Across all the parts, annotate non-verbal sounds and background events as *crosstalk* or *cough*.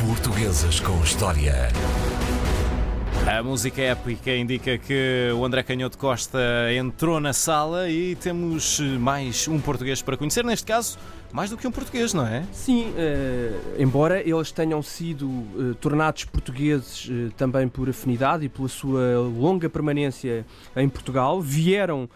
Portuguesas com História. A música épica indica que o André Canhoto Costa entrou na sala e temos mais um português para conhecer, neste caso, mais do que um português, não é? Sim, eh, embora eles tenham sido eh, tornados portugueses eh, também por afinidade e pela sua longa permanência em Portugal, vieram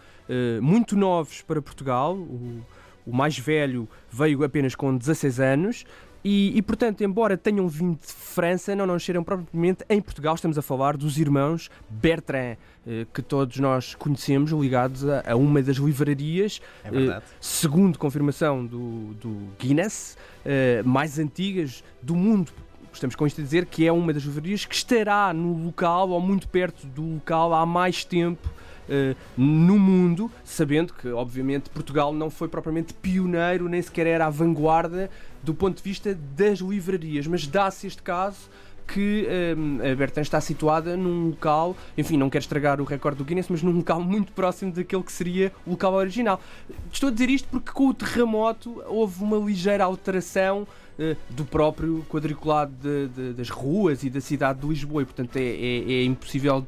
muito novos para Portugal. O, o mais velho veio apenas com 16 anos. E, e, portanto, embora tenham vindo de França, não nasceram propriamente em Portugal. Estamos a falar dos irmãos Bertrand, eh, que todos nós conhecemos, ligados a, a uma das livrarias, É eh, segundo confirmação do, do Guinness, eh, mais antigas do mundo. Estamos com isto a dizer que é uma das livrarias que estará no local ou muito perto do local há mais tempo eh, no mundo, sabendo que, obviamente, Portugal não foi propriamente pioneiro, nem sequer era a vanguarda do ponto de vista das livrarias, mas dá-se este caso que eh, a Bertrand está situada num local, enfim, não quero estragar o recorde do Guinness, mas num local muito próximo daquele que seria o local original. Estou a dizer isto porque com o terremoto houve uma ligeira alteração do próprio quadriculado de- de- das ruas e da cidade de Lisboa. E portanto é, é- é impossível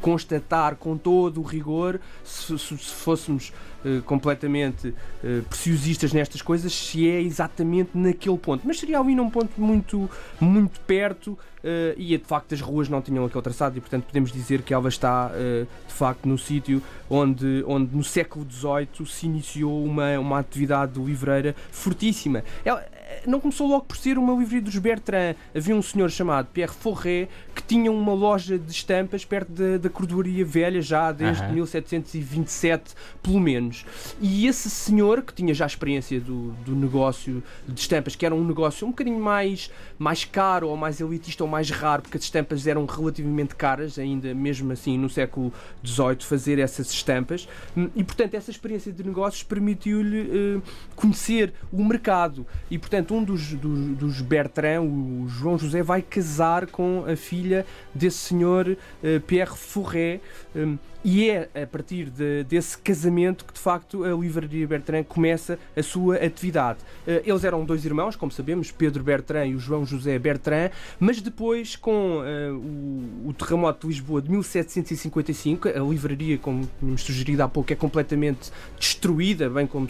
constatar com todo o rigor se, se- se fôssemos eh, completamente eh, preciosistas nestas coisas se é exatamente naquele ponto. Mas seria ali num ponto muito muito perto eh, e de facto as ruas não tinham aquele traçado e portanto podemos dizer que ela está eh, de facto no sítio onde, onde no século XVIII se iniciou uma, uma atividade livreira fortíssima. Ela, eh, não começou logo por ser uma livraria dos Bertrand. Havia um senhor chamado Pierre Forret que tinha uma loja de estampas perto da, da cordoaria velha já desde Aham. 1727, pelo menos. E esse senhor, que tinha já experiência do, do negócio de estampas, que era um negócio um bocadinho mais, mais caro ou mais elitista ou mais raro, porque as estampas eram relativamente caras, ainda mesmo assim no século XVIII, fazer essas estampas. E portanto, essa experiência de negócios permitiu-lhe eh, conhecer o mercado. E portanto, um dos, dos, dos Bertrand, o João José, vai casar com a filha desse senhor eh, Pierre Forret. hum, e é a partir de- desse casamento que de facto a livraria Bertrand começa a sua atividade. Eh, Eles eram dois irmãos, como sabemos, Pedro Bertrand e o João José Bertrand, mas depois, com eh, o, o terremoto de Lisboa de 1755, a livraria, como tínhamos sugerido há pouco, é completamente destruída, bem como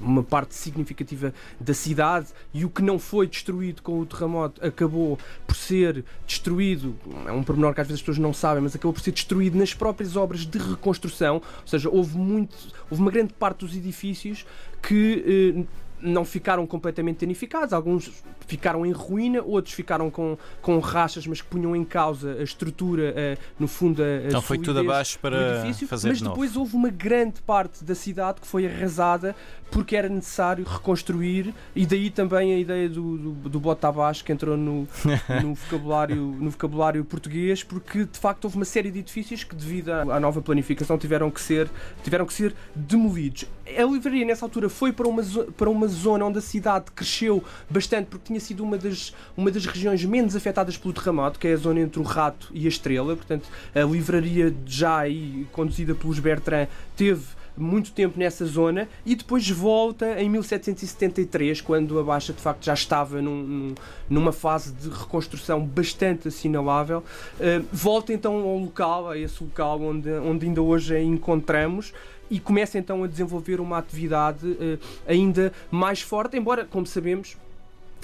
uma parte significativa da cidade e o que não foi destruído com o terremoto acabou por ser destruído, é um pormenor que às vezes as pessoas não sabem, mas acabou por ser destruído nas próprias obras de reconstrução, ou seja, houve muito, houve uma grande parte dos edifícios que eh, não ficaram completamente danificados, alguns ficaram em ruína, outros ficaram com, com rachas, mas que punham em causa a estrutura, eh, no fundo, a, a Então foi tudo abaixo para edifício, fazer mas de novo. depois houve uma grande parte da cidade que foi arrasada porque era necessário reconstruir e daí também a ideia do, do, do bote abaixo que entrou no, *laughs* no, vocabulário, no vocabulário português porque de facto houve uma série de edifícios que devido à, à nova planificação tiveram que ser, tiveram que ser demolidos. A livraria nessa altura foi para uma, para uma zona onde a cidade cresceu bastante porque tinha sido uma das, uma das regiões menos afetadas pelo terremoto, que é a zona entre o Rato e a Estrela. Portanto, a livraria já aí conduzida pelos Bertrand teve muito tempo nessa zona e depois volta em 1773, quando a Baixa de facto já estava num- num- numa fase de reconstrução bastante assinalável. Uh, volta então ao local, a esse local onde, onde ainda hoje a encontramos. E começa então a desenvolver uma atividade uh, ainda mais forte, embora, como sabemos,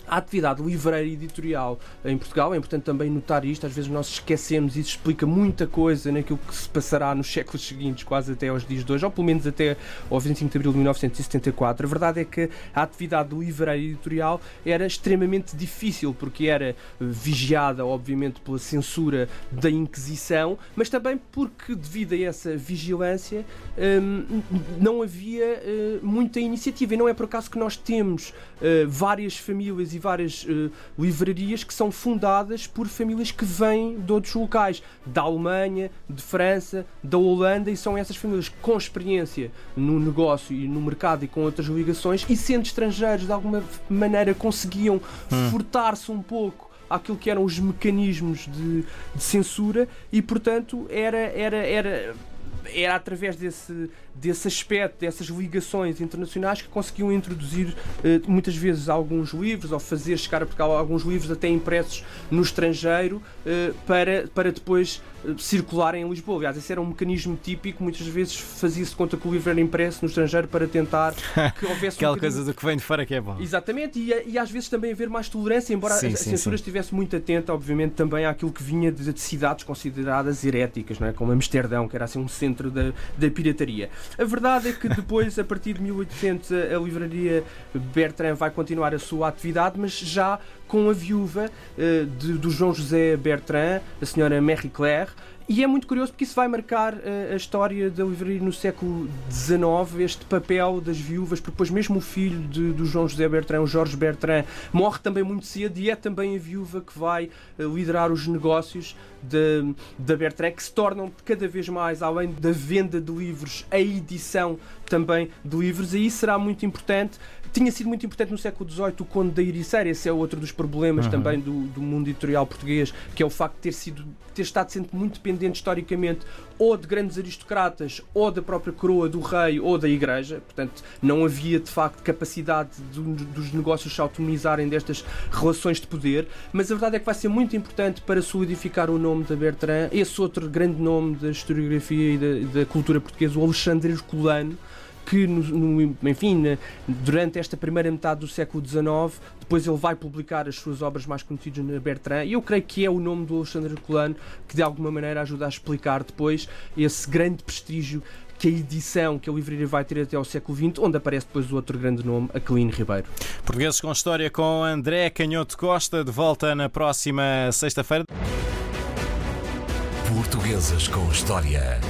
a atividade livreira e editorial em Portugal, é importante também notar isto, às vezes nós esquecemos isso explica muita coisa naquilo que se passará nos séculos seguintes, quase até aos dias de hoje, ou pelo menos até ao 25 de abril de 1974. A verdade é que a atividade livreira e editorial era extremamente difícil, porque era vigiada, obviamente, pela censura da Inquisição, mas também porque, devido a essa vigilância, hum, não havia eh, muita iniciativa. E não é por acaso que nós temos eh, várias famílias e várias eh, livrarias que são fundadas por famílias que vêm de outros locais, da Alemanha, de França, da Holanda, e são essas famílias com experiência no negócio e no mercado e com outras ligações, e sendo estrangeiros, de alguma maneira conseguiam furtar-se um pouco àquilo que eram os mecanismos de, de censura e portanto era, era, era, era através desse, desse aspecto, dessas ligações internacionais que conseguiam introduzir eh, muitas vezes alguns livros ou fazer chegar a Portugal alguns livros até impressos no estrangeiro eh, para, para depois eh, circular em Lisboa. Aliás, esse era um mecanismo típico, muitas vezes fazia-se conta que o livro era impresso no estrangeiro para tentar *laughs* que houvesse Aquela um coisa do que vem de fora que é bom. Exatamente, e, e, às vezes também haver mais tolerância, embora sim, a, a sim, censura sim. estivesse muito atenta, obviamente, também àquilo que vinha de, de cidades consideradas heréticas, não é? como Amsterdão, que era assim um centro da, da pirataria. A verdade é que depois, a partir de 1800, a, livraria Bertrand vai continuar a sua atividade, mas já com a viúva uh, de, do João José Bertrand, a senhora Marie Claire, e é muito curioso porque isso vai marcar uh, a história da livraria no século XIX, este papel das viúvas, porque depois mesmo o filho de, do João José Bertrand, o Jorge Bertrand, morre também muito cedo e é também a viúva que vai uh, liderar os negócios da Bertrand, que se tornam cada vez mais, além da venda de livros, a edição também de livros, e isso será muito importante. Tinha sido muito importante no século XVIII o Conde da Ericeira, esse é outro dos problemas uhum. também do, do, mundo editorial português, que é o facto de ter, sido, ter estado sempre muito dependente historicamente ou de grandes aristocratas, ou da própria coroa do rei, ou da igreja. Portanto, não havia de facto capacidade do, dos negócios se autonomizarem destas relações de poder. Mas a verdade é que vai ser muito importante para solidificar o nome da Bertrand, esse outro grande nome da historiografia e da, da cultura portuguesa, o Alexandre Herculano que, no, no, enfim, na, durante esta primeira metade do século XIX, depois ele vai publicar as suas obras mais conhecidas na Bertrand, e eu creio que é o nome do Alexandre Herculano que de alguma maneira ajuda a explicar depois esse grande prestígio que a edição que a livraria vai ter até ao século XX, onde aparece depois o outro grande nome, Aquilino Ribeiro. Portugueses com História com André Canhoto Costa, de volta na próxima sexta-feira. Portuguesas com História.